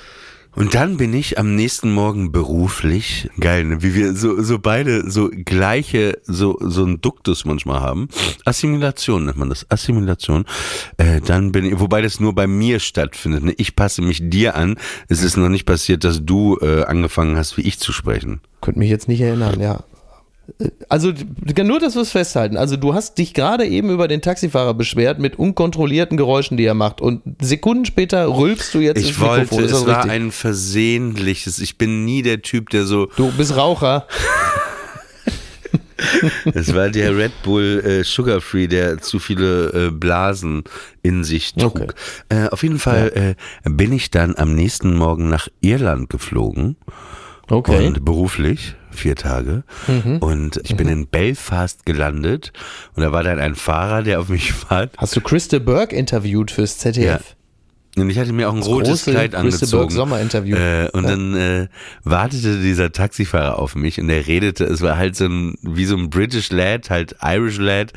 Und dann bin ich am nächsten Morgen beruflich, geil, ne? wie wir so, so beide so gleiche, so, so ein Duktus manchmal haben. Assimilation nennt man das, Assimilation. Äh, dann bin ich, wobei das nur bei mir stattfindet. Ne? Ich passe mich dir an. Es ist noch nicht passiert, dass du äh, angefangen hast, wie ich zu sprechen. Könnte mich jetzt nicht erinnern, ja. Also nur, dass wir es festhalten. Also du hast dich gerade eben über den Taxifahrer beschwert mit unkontrollierten Geräuschen, die er macht. Und Sekunden später rülpst du jetzt Ich ins Mikrofon. wollte, das es war richtig? ein versehentliches. Ich bin nie der Typ, der so. Du bist Raucher. Es war der Red Bull äh, Sugar Free, der zu viele äh, Blasen in sich trug. Okay. Äh, auf jeden Fall äh, bin ich dann am nächsten Morgen nach Irland geflogen. Okay. Und beruflich, vier Tage. Und ich bin in Belfast gelandet. Und da war dann ein Fahrer, der auf mich war. Hast du Christa Burke interviewt fürs ZDF? Und ich hatte mir auch ein rotes große Kleid angezogen. Burke Sommerinterview. Äh, und dann äh, wartete dieser Taxifahrer auf mich und er redete, es war halt so ein, wie so ein British Lad, halt Irish Lad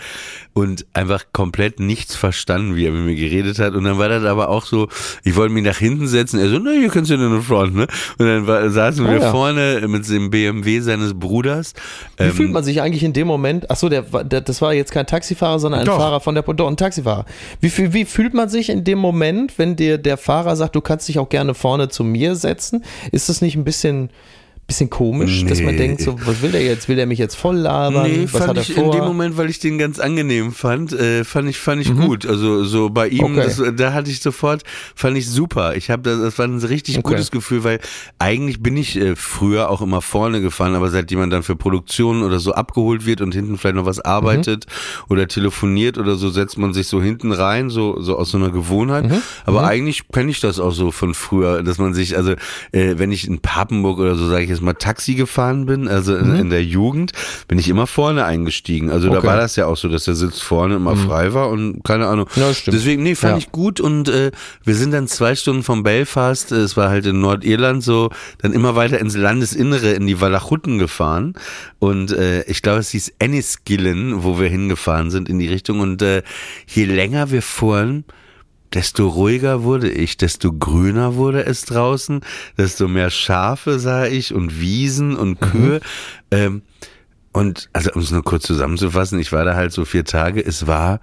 und einfach komplett nichts verstanden, wie er mit mir geredet hat. Und dann war das aber auch so, ich wollte mich nach hinten setzen, er so, na, hier kannst du in den Front, ne? Und dann war, saßen Ah, wir ja. vorne mit dem BMW seines Bruders. Wie Ähm, fühlt man sich eigentlich in dem Moment? Achso, der, der, das war jetzt kein Taxifahrer, sondern ein Doch. Fahrer von der doch ein Taxifahrer. Wie, wie fühlt man sich in dem Moment, wenn dir der Fahrer sagt, du kannst dich auch gerne vorne zu mir setzen? Ist das nicht ein bisschen, bisschen komisch, dass man Nee. denkt, so, was will der jetzt? Will der mich jetzt voll labern? Nee, was fand hat er ich vor? in dem Moment, weil ich den ganz angenehm fand, äh, fand ich fand ich gut. Also so bei ihm, Mhm. Okay. das, da hatte ich sofort, fand ich super. Ich habe das, das war ein richtig Okay. gutes Gefühl, weil eigentlich bin ich äh, früher auch immer vorne gefahren, aber seit jemand dann für Produktionen oder so abgeholt wird und hinten vielleicht noch was arbeitet Mhm. oder telefoniert oder so, setzt man sich so hinten rein, so so aus so einer Gewohnheit. Mhm. Aber eigentlich kenne ich das auch so von früher, dass man sich, also äh, wenn ich in Papenburg oder so, sage ich jetzt mal, Taxi gefahren bin, also in, in der Jugend, bin ich immer vorne eingestiegen. Also da Mhm. Okay. Mhm. war das ja auch so, dass der Sitz vorne immer frei war und keine Ahnung. Ja, stimmt. Deswegen, nee, fand Ja. ich gut und äh, wir sind dann zwei Stunden von Belfast, äh, es war halt in Nordirland so, dann immer weiter ins Landesinnere, in die Walachuten gefahren und äh, ich glaube, es hieß Enniskillen, wo wir hingefahren sind in die Richtung und äh, je länger wir fuhren, desto ruhiger wurde ich, desto grüner wurde es draußen, desto mehr Schafe sah ich und Wiesen und Kühe. Ähm, und also um es nur kurz zusammenzufassen, ich war da halt so vier Tage, es war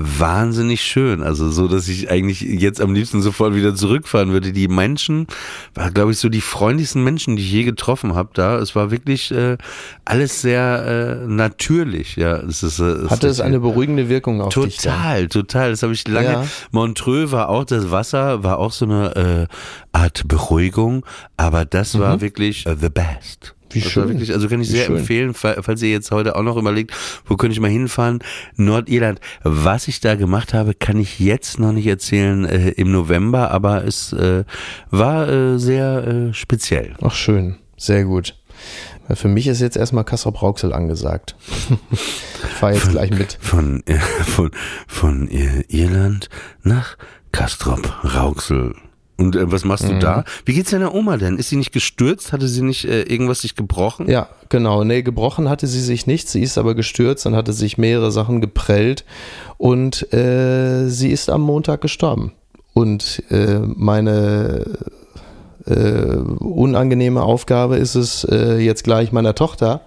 wahnsinnig schön. Also so, dass ich eigentlich jetzt am liebsten sofort wieder zurückfahren würde. Die Menschen, war glaube ich so die freundlichsten Menschen, die ich je getroffen habe da. Es war wirklich äh, alles sehr äh, natürlich. Ja, es ist, äh, es Hatte es eine beruhigende Wirkung auf dich? dann? Total, total. Das habe ich lange. Ja. Montreux war auch das Wasser, war auch so eine äh, Art Beruhigung, aber das war wirklich äh, the best. Wie das schön. Wirklich, also kann ich Wie sehr schön. empfehlen, fa- falls ihr jetzt heute auch noch überlegt, wo könnte ich mal hinfahren? Nordirland. Was ich da gemacht habe, kann ich jetzt noch nicht erzählen äh, im November, aber es äh, war äh, sehr äh, speziell. Ach schön, sehr gut. Ja, Für mich ist jetzt erstmal Kassel Rauxel angesagt. ich fahre jetzt gleich mit. Von, äh, von, von äh, Irland nach Kastrop Rauxel. Und äh, was machst du Mhm. da? Wie geht's deiner Oma denn? Ist sie nicht gestürzt? Hatte sie nicht äh, irgendwas sich gebrochen? Ja, genau. Nee, gebrochen hatte sie sich nicht. Sie ist aber gestürzt und hatte sich mehrere Sachen geprellt. Und äh, sie ist am Montag gestorben. Und äh, meine äh, unangenehme Aufgabe ist es, äh, jetzt gleich meiner Tochter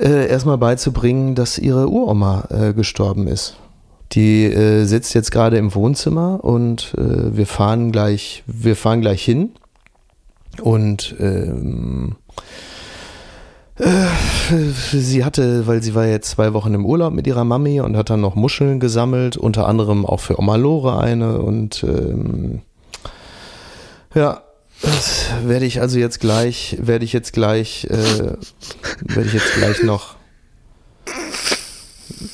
erstmal beizubringen, dass ihre Uroma gestorben ist. Die äh, sitzt jetzt gerade im Wohnzimmer und äh, wir fahren gleich, wir fahren gleich hin. Und ähm, sie hatte, weil sie war jetzt zwei Wochen im Urlaub mit ihrer Mami und hat dann noch Muscheln gesammelt, unter anderem auch für Oma Lore eine und ähm, ja, das werde ich also jetzt gleich, werde ich jetzt gleich, äh, werde ich jetzt gleich noch,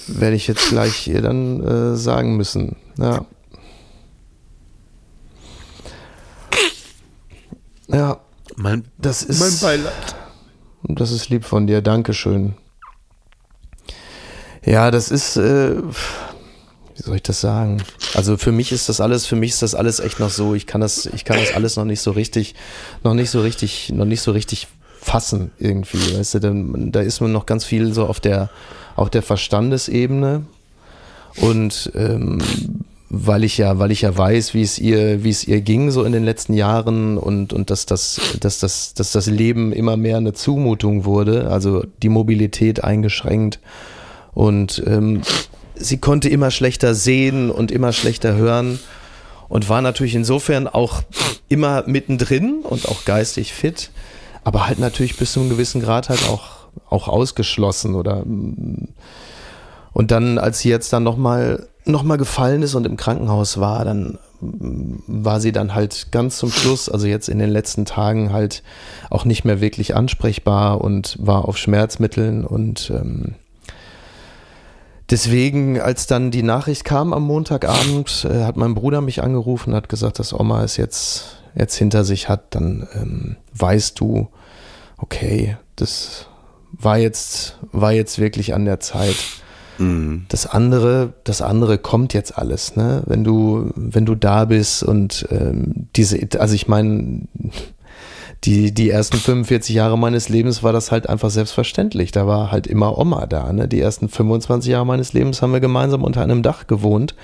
werde ich jetzt gleich ihr dann äh, sagen müssen. Ja. Ja, Mein, das ist. mein Beileid. Das ist lieb von dir, Dankeschön. Ja, das ist, äh, wie soll ich das sagen? Also für mich ist das alles, für mich ist das alles echt noch so, ich kann das, ich kann das alles noch nicht so richtig, noch nicht so richtig, noch nicht so richtig fassen irgendwie, weißt du, denn, da ist man noch ganz viel so auf der, auf der Verstandesebene. Und ähm, weil ich ja, weil ich ja weiß, wie es ihr, wie es ihr ging so in den letzten Jahren und, und dass das, dass das, dass das Leben immer mehr eine Zumutung wurde, also die Mobilität eingeschränkt. Und ähm, sie konnte immer schlechter sehen und immer schlechter hören und war natürlich insofern auch immer mittendrin und auch geistig fit, aber halt natürlich bis zu einem gewissen Grad halt auch, auch ausgeschlossen oder und dann, als sie jetzt dann nochmal noch mal gefallen ist und im Krankenhaus war, dann war sie dann halt ganz zum Schluss, also jetzt in den letzten Tagen halt auch nicht mehr wirklich ansprechbar und war auf Schmerzmitteln und ähm, deswegen, als dann die Nachricht kam am Montagabend, äh, hat mein Bruder mich angerufen, hat gesagt, dass Oma es jetzt, jetzt hinter sich hat, dann ähm, weißt du, okay, das war jetzt, war jetzt wirklich an der Zeit. Mhm. Das andere, das andere kommt jetzt alles, ne? Wenn du, wenn du da bist und ähm, diese, also ich meine, die, die ersten 45 Jahre meines Lebens war das halt einfach selbstverständlich. Da war halt immer Oma da. Ne? Die ersten 25 Jahre meines Lebens haben wir gemeinsam unter einem Dach gewohnt.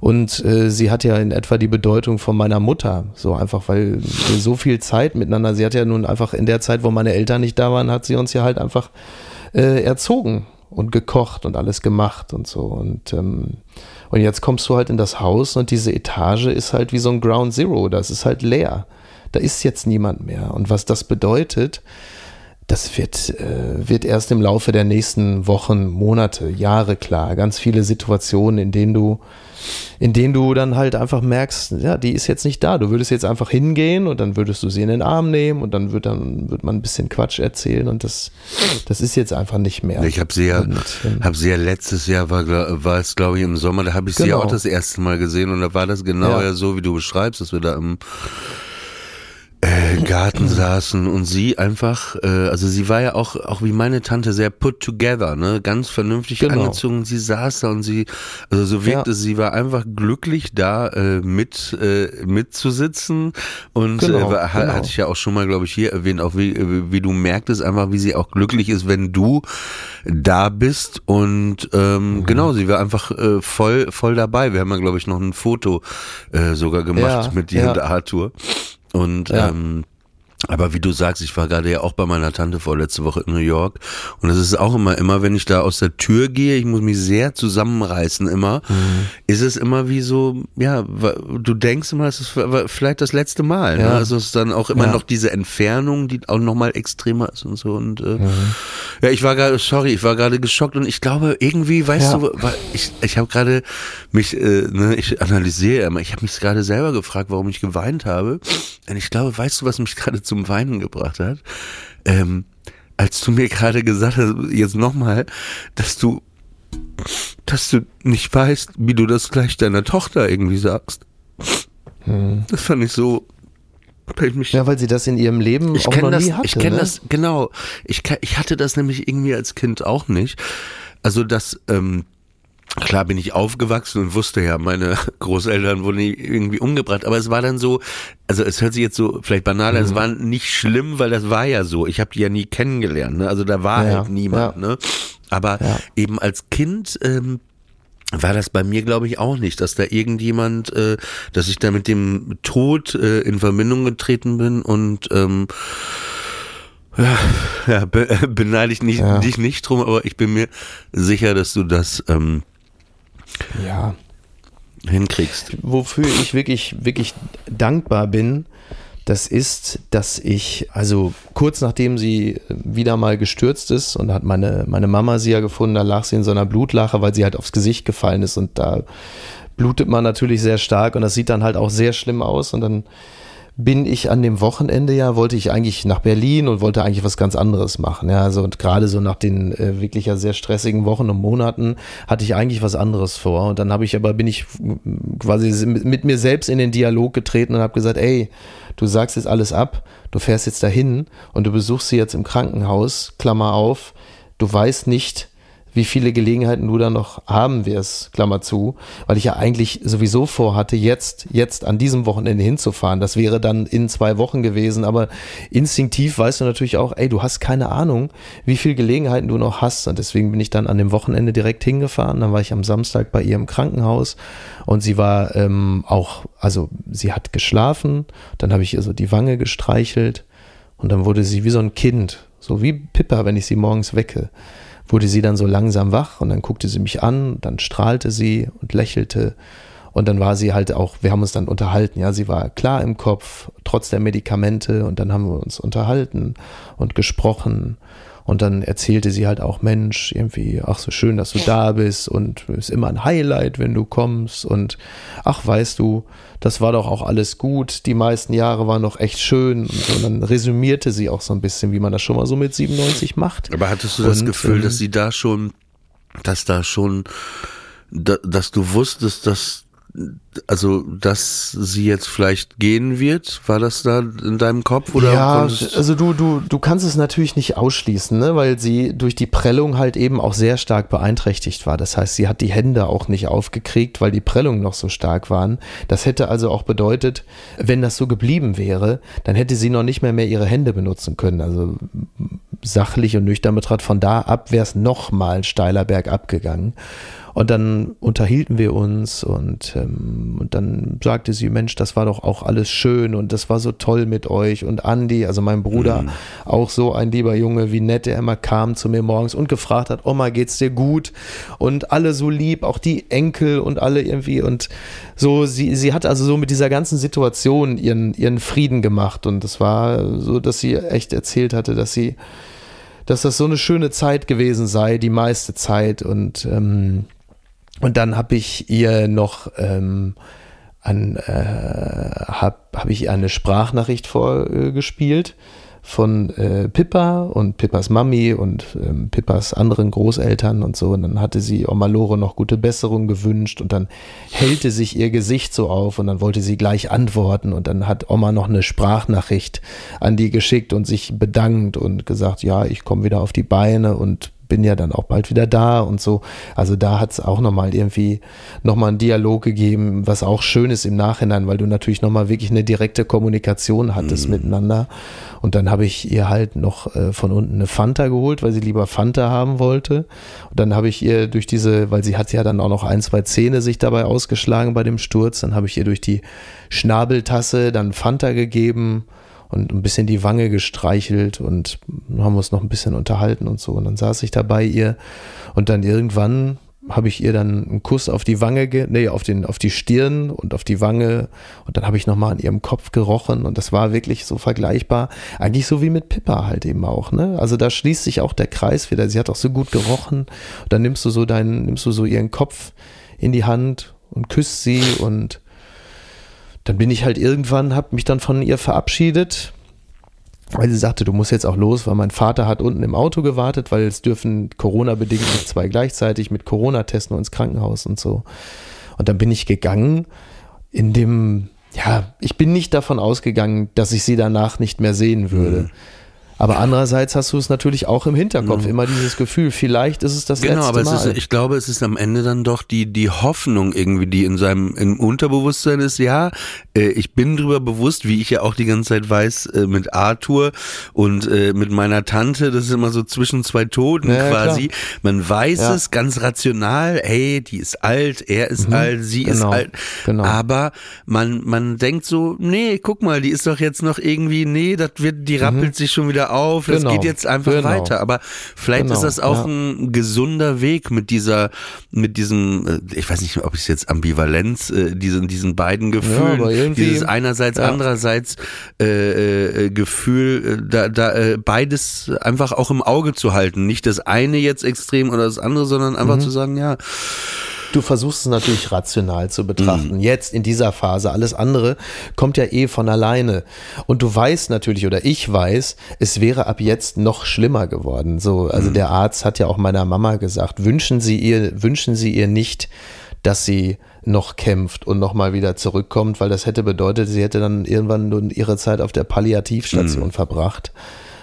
Und äh, sie hat ja in etwa die Bedeutung von meiner Mutter. So einfach, weil wir so viel Zeit miteinander, sie hat ja nun einfach in der Zeit, wo meine Eltern nicht da waren, hat sie uns ja halt einfach äh, erzogen und gekocht und alles gemacht und so. Und, ähm, und jetzt kommst du halt in das Haus und diese Etage ist halt wie so ein Ground Zero. Das ist halt leer. Da ist jetzt niemand mehr. Und was das bedeutet, das wird, äh, wird erst im Laufe der nächsten Wochen, Monate, Jahre klar. Ganz viele Situationen, in denen du in denen du dann halt einfach merkst, ja, die ist jetzt nicht da. Du würdest jetzt einfach hingehen und dann würdest du sie in den Arm nehmen und dann wird dann wird man ein bisschen Quatsch erzählen und das das ist jetzt einfach nicht mehr. Ich habe sie ja, ähm, hab sie ja letztes Jahr war, war es glaube ich im Sommer, da habe ich genau. sie ja auch das erste Mal gesehen und da war das genau ja. ja so, wie du beschreibst, dass wir da im äh, Garten saßen und sie einfach, äh, also sie war ja auch, auch wie meine Tante sehr put together, ne, ganz vernünftig genau. angezogen. Sie saß da und sie, also so wirkte ja. sie war einfach glücklich da äh, mit äh, mitzusitzen und genau, äh, genau. hatte ich ja auch schon mal, glaube ich, hier erwähnt, auch wie wie du merktest einfach, wie sie auch glücklich ist, wenn du da bist und ähm, mhm. genau, sie war einfach äh, voll voll dabei. Wir haben ja, glaube ich, noch ein Foto äh, sogar gemacht ja, mit dir ja. und Arthur. Und ja. ähm, aber wie du sagst, ich war gerade ja auch bei meiner Tante vorletzte Woche in New York und es ist auch immer, immer wenn ich da aus der Tür gehe, ich muss mich sehr zusammenreißen immer, mhm. ist es immer wie so, ja, du denkst immer, es ist vielleicht das letzte Mal. Ne? Ja. Ne? Also es ist dann auch immer ja. noch diese Entfernung, die auch nochmal extremer ist und so. Und äh, mhm. ja, ich war gerade, sorry, ich war gerade geschockt und ich glaube, irgendwie, weißt ja. du, ich, ich habe gerade mich, äh, ne, ich analysiere immer, ich habe mich gerade selber gefragt, warum ich geweint habe. Und ich glaube, weißt du, was mich gerade zum Weinen gebracht hat, ähm, als du mir gerade gesagt hast, jetzt nochmal, dass du, dass du nicht weißt, wie du das gleich deiner Tochter irgendwie sagst. Hm. Das fand ich so, ich mich, ja, weil sie das in ihrem Leben ich auch noch das, nie hatte. Ich kenne ne? das, genau. Ich, ich hatte das nämlich irgendwie als Kind auch nicht. Also, dass, ähm, Klar bin ich aufgewachsen und wusste ja, meine Großeltern wurden irgendwie umgebracht, aber es war dann so, also es hört sich jetzt so vielleicht banal an, mhm. es war nicht schlimm, weil das war ja so. Ich habe die ja nie kennengelernt, ne? also da war ja, halt niemand. Ja. Ne? Aber ja. eben als Kind ähm, war das bei mir, glaube ich, auch nicht, dass da irgendjemand, äh, dass ich da mit dem Tod äh, in Verbindung getreten bin und ähm, ja, ja be beneide ich nicht, dich nicht drum, aber ich bin mir sicher, dass du das ähm, ja. hinkriegst. Wofür ich wirklich, wirklich dankbar bin, das ist, dass ich, also kurz nachdem sie wieder mal gestürzt ist und hat meine, meine Mama sie ja gefunden, da lag sie in so einer Blutlache, weil sie halt aufs Gesicht gefallen ist und da blutet man natürlich sehr stark und das sieht dann halt auch sehr schlimm aus und dann bin ich an dem Wochenende ja, wollte ich eigentlich nach Berlin und wollte eigentlich was ganz anderes machen. Ja, also und gerade so nach den äh, wirklich ja sehr stressigen Wochen und Monaten hatte ich eigentlich was anderes vor. Und dann habe ich aber, bin ich quasi mit mir selbst in den Dialog getreten und habe gesagt, ey, du sagst jetzt alles ab, du fährst jetzt dahin und du besuchst sie jetzt im Krankenhaus, Klammer auf, du weißt nicht, wie viele Gelegenheiten du da noch haben wirst, Klammer zu, weil ich ja eigentlich sowieso vorhatte, jetzt, jetzt an diesem Wochenende hinzufahren. Das wäre dann in zwei Wochen gewesen, aber instinktiv weißt du natürlich auch, ey, du hast keine Ahnung, wie viele Gelegenheiten du noch hast. Und deswegen bin ich dann an dem Wochenende direkt hingefahren. Dann war ich am Samstag bei ihr im Krankenhaus und sie war ähm, auch, also sie hat geschlafen, dann habe ich ihr so die Wange gestreichelt und dann wurde sie wie so ein Kind, so wie Pippa, wenn ich sie morgens wecke wurde sie dann so langsam wach und dann guckte sie mich an, dann strahlte sie und lächelte. Und dann war sie halt auch, wir haben uns dann unterhalten, ja, sie war klar im Kopf, trotz der Medikamente. Und dann haben wir uns unterhalten und gesprochen und dann erzählte sie halt auch, Mensch, irgendwie, ach so schön, dass du da bist und es ist immer ein Highlight, wenn du kommst und ach, weißt du, das war doch auch alles gut, die meisten Jahre waren doch echt schön und, so. und dann resümierte sie auch so ein bisschen, wie man das schon mal so mit 97 macht. Aber hattest du das und, Gefühl, ähm, dass sie da schon, dass da schon, dass du wusstest, dass also dass sie jetzt vielleicht gehen wird, war das da in deinem Kopf oder? Ja, also du du du kannst es natürlich nicht ausschließen, ne, weil sie durch die Prellung halt eben auch sehr stark beeinträchtigt war. Das heißt, sie hat die Hände auch nicht aufgekriegt, weil die Prellungen noch so stark waren. Das hätte also auch bedeutet, wenn das so geblieben wäre, dann hätte sie noch nicht mehr mehr ihre Hände benutzen können. Also sachlich und nüchtern betrachtet von da ab wäre es noch mal steiler bergab gegangen. Und dann unterhielten wir uns und, ähm, und dann sagte sie, Mensch, das war doch auch alles schön und das war so toll mit euch. Und Andi, also mein Bruder, mhm. auch so ein lieber Junge, wie nett er immer kam zu mir morgens und gefragt hat, Oma, geht's dir gut? Und alle so lieb, auch die Enkel und alle irgendwie und so, sie, sie hat also so mit dieser ganzen Situation ihren, ihren Frieden gemacht und es war so, dass sie echt erzählt hatte, dass sie dass das so eine schöne Zeit gewesen sei, die meiste Zeit und ähm, und dann habe ich ihr noch ähm, an, äh, habe hab ich eine Sprachnachricht vorgespielt von äh, Pippa und Pippas Mami und ähm, Pippas anderen Großeltern und so. Und dann hatte sie Oma Lore noch gute Besserung gewünscht und dann hellte sich ihr Gesicht so auf und dann wollte sie gleich antworten und dann hat Oma noch eine Sprachnachricht an die geschickt und sich bedankt und gesagt, ja, ich komme wieder auf die Beine und bin ja dann auch bald wieder da und so. Also da hat es auch nochmal irgendwie nochmal einen Dialog gegeben, was auch schön ist im Nachhinein, weil du natürlich nochmal wirklich eine direkte Kommunikation hattest mhm. miteinander. Und dann habe ich ihr halt noch äh, von unten eine Fanta geholt, weil sie lieber Fanta haben wollte. Und dann habe ich ihr durch diese, weil sie hat ja dann auch noch ein, zwei Zähne sich dabei ausgeschlagen bei dem Sturz, dann habe ich ihr durch die Schnabeltasse dann Fanta gegeben und ein bisschen die Wange gestreichelt und haben uns noch ein bisschen unterhalten und so. Und dann saß ich da bei ihr und dann irgendwann habe ich ihr dann einen Kuss auf die Wange, nee, auf den, auf die Stirn und auf die Wange und dann habe ich nochmal an ihrem Kopf gerochen und das war wirklich so vergleichbar, eigentlich so wie mit Pippa halt eben auch, ne? Also da schließt sich auch der Kreis wieder. Sie hat auch so gut gerochen. Und dann nimmst du so deinen, nimmst du so ihren Kopf in die Hand und küsst sie und dann bin ich halt irgendwann, habe mich dann von ihr verabschiedet, weil sie sagte, du musst jetzt auch los, weil mein Vater hat unten im Auto gewartet, weil es dürfen Corona-bedingt zwei gleichzeitig mit Corona testen ins Krankenhaus und so. Und dann bin ich gegangen in dem, ja, ich bin nicht davon ausgegangen, dass ich sie danach nicht mehr sehen würde. Mhm. Aber andererseits hast du es natürlich auch im Hinterkopf, mhm. immer dieses Gefühl, vielleicht ist es das genau, letzte Mal. Genau, aber ist, ich glaube, es ist am Ende dann doch die, die Hoffnung irgendwie, die in seinem im Unterbewusstsein ist, ja, äh, ich bin darüber bewusst, wie ich ja auch die ganze Zeit weiß, äh, mit Arthur und äh, mit meiner Tante, das ist immer so zwischen zwei Toten ja, quasi. Klar. Man weiß ja. es ganz rational, hey, die ist alt, er ist mhm. alt, sie genau. ist alt. Genau. Aber man, man denkt so, nee, guck mal, die ist doch jetzt noch irgendwie, nee, das wird, die rappelt mhm. sich schon wieder auf, genau. das geht jetzt einfach genau. weiter. Aber vielleicht genau. ist das auch ja. ein gesunder Weg mit dieser, mit diesem, äh, ich weiß nicht, ob ich es jetzt Ambivalenz, äh, diesen, diesen beiden Gefühlen, ja, dieses einerseits, ja. andererseits äh, äh, Gefühl, äh, da, da äh, beides einfach auch im Auge zu halten. Nicht das eine jetzt extrem oder das andere, sondern einfach mhm. zu sagen, ja, Du versuchst es natürlich rational zu betrachten. Mhm. Jetzt in dieser Phase. Alles andere kommt ja eh von alleine. Und du weißt natürlich, oder ich weiß, es wäre ab jetzt noch schlimmer geworden. So, also mhm. der Arzt hat ja auch meiner Mama gesagt, wünschen Sie ihr, wünschen Sie ihr nicht, dass sie noch kämpft und nochmal wieder zurückkommt, weil das hätte bedeutet, sie hätte dann irgendwann ihre Zeit auf der Palliativstation mhm. verbracht.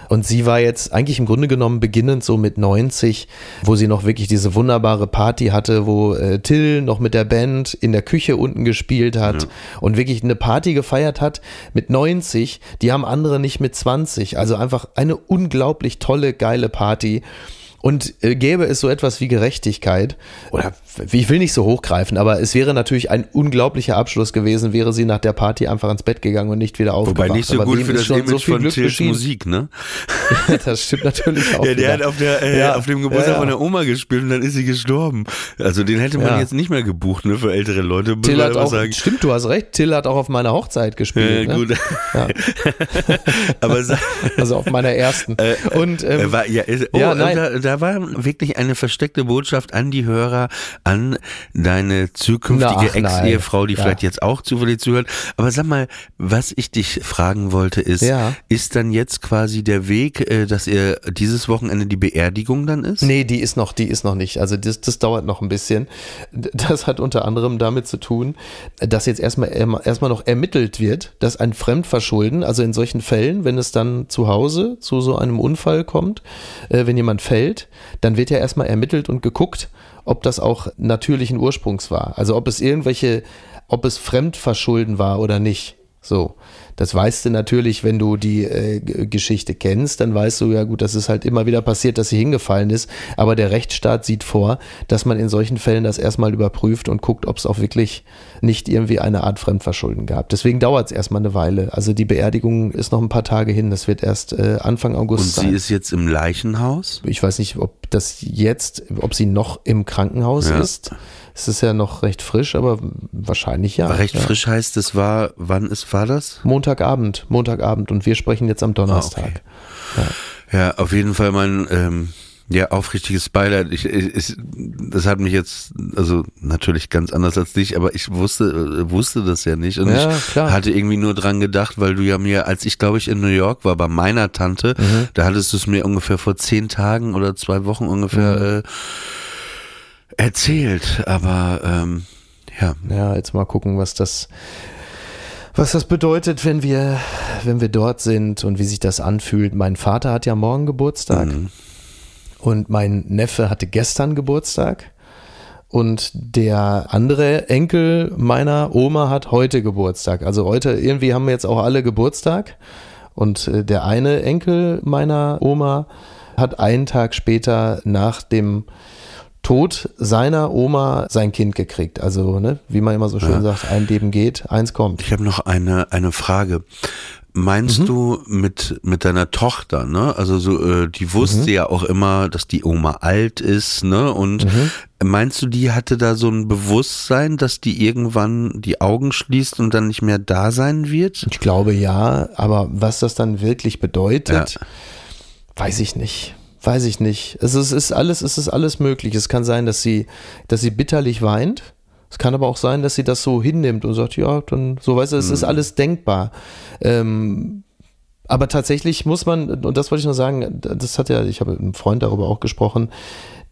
Und sie war jetzt eigentlich im Grunde genommen beginnend so mit 90, wo sie noch wirklich diese wunderbare Party hatte, wo äh, Till noch mit der Band in der Küche unten gespielt hat ja. und wirklich eine Party gefeiert hat mit 90. Die haben andere nicht mit 20. Also einfach eine unglaublich tolle, geile Party. Und äh, gäbe es so etwas wie Gerechtigkeit, oder ich will nicht so hochgreifen, aber es wäre natürlich ein unglaublicher Abschluss gewesen, wäre sie nach der Party einfach ins Bett gegangen und nicht wieder aufgewacht. Wobei nicht so aber gut für das Image so von Tills Musik, ne? das stimmt natürlich auch. Ja, der wieder. hat auf, der, äh, ja. auf dem Geburtstag ja, ja. von der Oma gespielt und dann ist sie gestorben. Also den hätte man jetzt nicht mehr gebucht, ne, für ältere Leute. Till hat auch, sagen. stimmt, du hast recht, Till hat auch auf meiner Hochzeit gespielt. Ja, gut. Ne? aber also auf meiner ersten. Äh, und ähm, war, ja, oh, ja, nein. Da, da da war wirklich eine versteckte Botschaft an die Hörer, an deine zukünftige Ex-Ehefrau, die ja. vielleicht jetzt auch zufällig zuhört. Aber sag mal, was ich dich fragen wollte, ist, ja. ist dann jetzt quasi der Weg, äh, dass ihr dieses Wochenende die Beerdigung dann ist? Nee, die ist noch, die ist noch nicht. Also das, das dauert noch ein bisschen. Das hat unter anderem damit zu tun, dass jetzt erstmal erstmal noch ermittelt wird, dass ein Fremdverschulden, also in solchen Fällen, wenn es dann zu Hause zu so einem Unfall kommt, äh, wenn jemand fällt, dann wird ja erstmal ermittelt und geguckt, ob das auch natürlichen Ursprungs war. Also ob es irgendwelche, ob es Fremdverschulden war oder nicht. So. Das weißt du natürlich, wenn du die äh, Geschichte kennst, dann weißt du ja gut, das ist halt immer wieder passiert, dass sie hingefallen ist. Aber der Rechtsstaat sieht vor, dass man in solchen Fällen das erstmal überprüft und guckt, ob es auch wirklich nicht irgendwie eine Art Fremdverschulden gab. Deswegen dauert es erstmal eine Weile. Also die Beerdigung ist noch ein paar Tage hin. Das wird erst äh, Anfang August und sein. Und sie ist jetzt im Leichenhaus? Ich weiß nicht, ob das jetzt, ob sie noch im Krankenhaus ja. ist. Es ist ja noch recht frisch, aber wahrscheinlich ja. recht ja. frisch heißt, es war, wann ist, war das? Montagabend, Montagabend und wir sprechen jetzt am Donnerstag. Ah, okay. ja. ja. auf jeden Fall mein, ähm, ja, aufrichtiges Beileid. Ich, ich, das hat mich jetzt, also natürlich ganz anders als dich, aber ich wusste, wusste das ja nicht. Und ja, ich klar. hatte irgendwie nur dran gedacht, weil du ja mir, als ich glaube ich in New York war, bei meiner Tante, mhm. da hattest du es mir ungefähr vor zehn Tagen oder zwei Wochen ungefähr mhm. äh, erzählt, aber ähm, ja. Ja, jetzt mal gucken, was das, was das bedeutet, wenn wir, wenn wir dort sind und wie sich das anfühlt. Mein Vater hat ja morgen Geburtstag mhm. und mein Neffe hatte gestern Geburtstag. Und der andere Enkel meiner Oma hat heute Geburtstag. Also heute, irgendwie haben wir jetzt auch alle Geburtstag. Und äh, der eine Enkel meiner Oma hat einen Tag später nach dem Tod seiner Oma sein Kind gekriegt. Also, ne, wie man immer so schön ja. sagt, ein Leben geht, eins kommt. Ich habe noch eine, eine Frage. Meinst mhm. du mit, mit deiner Tochter, ne? Also so, äh, die wusste mhm. ja auch immer, dass die Oma alt ist, ne? Und mhm. meinst du, die hatte da so ein Bewusstsein, dass die irgendwann die Augen schließt und dann nicht mehr da sein wird? Ich glaube ja, aber was das dann wirklich bedeutet, ja. weiß ich nicht weiß ich nicht. Es ist, ist alles, es ist alles möglich. Es kann sein, dass sie, dass sie bitterlich weint. Es kann aber auch sein, dass sie das so hinnimmt und sagt, ja, dann so weißt du, es mhm. ist alles denkbar. Ähm, aber tatsächlich muss man, und das wollte ich nur sagen, das hat ja, ich habe mit einem Freund darüber auch gesprochen,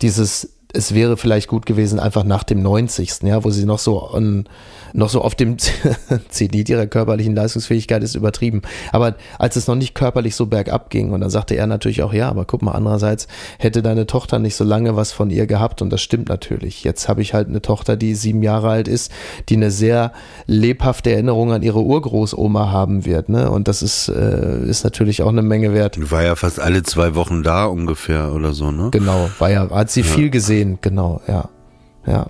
dieses, es wäre vielleicht gut gewesen, einfach nach dem 90. Ja, wo sie noch so an, noch so auf dem Zenit ihrer körperlichen Leistungsfähigkeit ist übertrieben. Aber als es noch nicht körperlich so bergab ging, und dann sagte er natürlich auch, ja, aber guck mal, andererseits hätte deine Tochter nicht so lange was von ihr gehabt, und das stimmt natürlich. Jetzt habe ich halt eine Tochter, die sieben Jahre alt ist, die eine sehr lebhafte Erinnerung an ihre Urgroßoma haben wird, ne? Und das ist, äh, ist natürlich auch eine Menge wert. War ja fast alle zwei Wochen da ungefähr oder so, ne? Genau, war ja, hat sie ja. viel gesehen, genau, ja. Ja.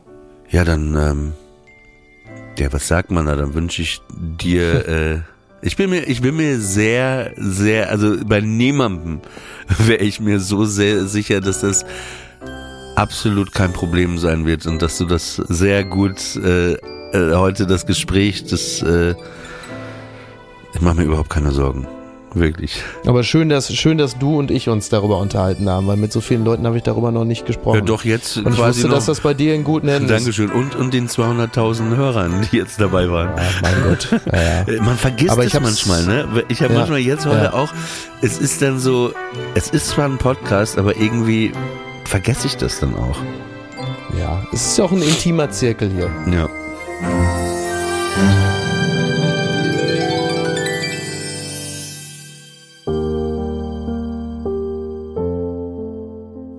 Ja, dann ähm, ja, was sagt man da? Dann wünsche ich dir. Äh, ich bin mir, ich bin mir sehr, sehr, also bei niemandem wäre ich mir so sehr sicher, dass das absolut kein Problem sein wird und dass du das sehr gut äh, äh, heute das Gespräch, das äh, ich mache mir überhaupt keine Sorgen. Wirklich. Aber schön dass, schön, dass du und ich uns darüber unterhalten haben, weil mit so vielen Leuten habe ich darüber noch nicht gesprochen. Ja, doch jetzt und ich wusste, noch, dass das bei dir in guten Händen Dankeschön. Und, und den 200.000 Hörern, die jetzt dabei waren. Ja, mein Gott. Ja, man vergisst Aber es manchmal, ne? Ich habe manchmal jetzt heute auch, es ist dann so, es ist zwar ein Podcast, aber irgendwie vergesse ich das dann auch. Ja, es ist ja auch ein intimer Zirkel hier. Ja.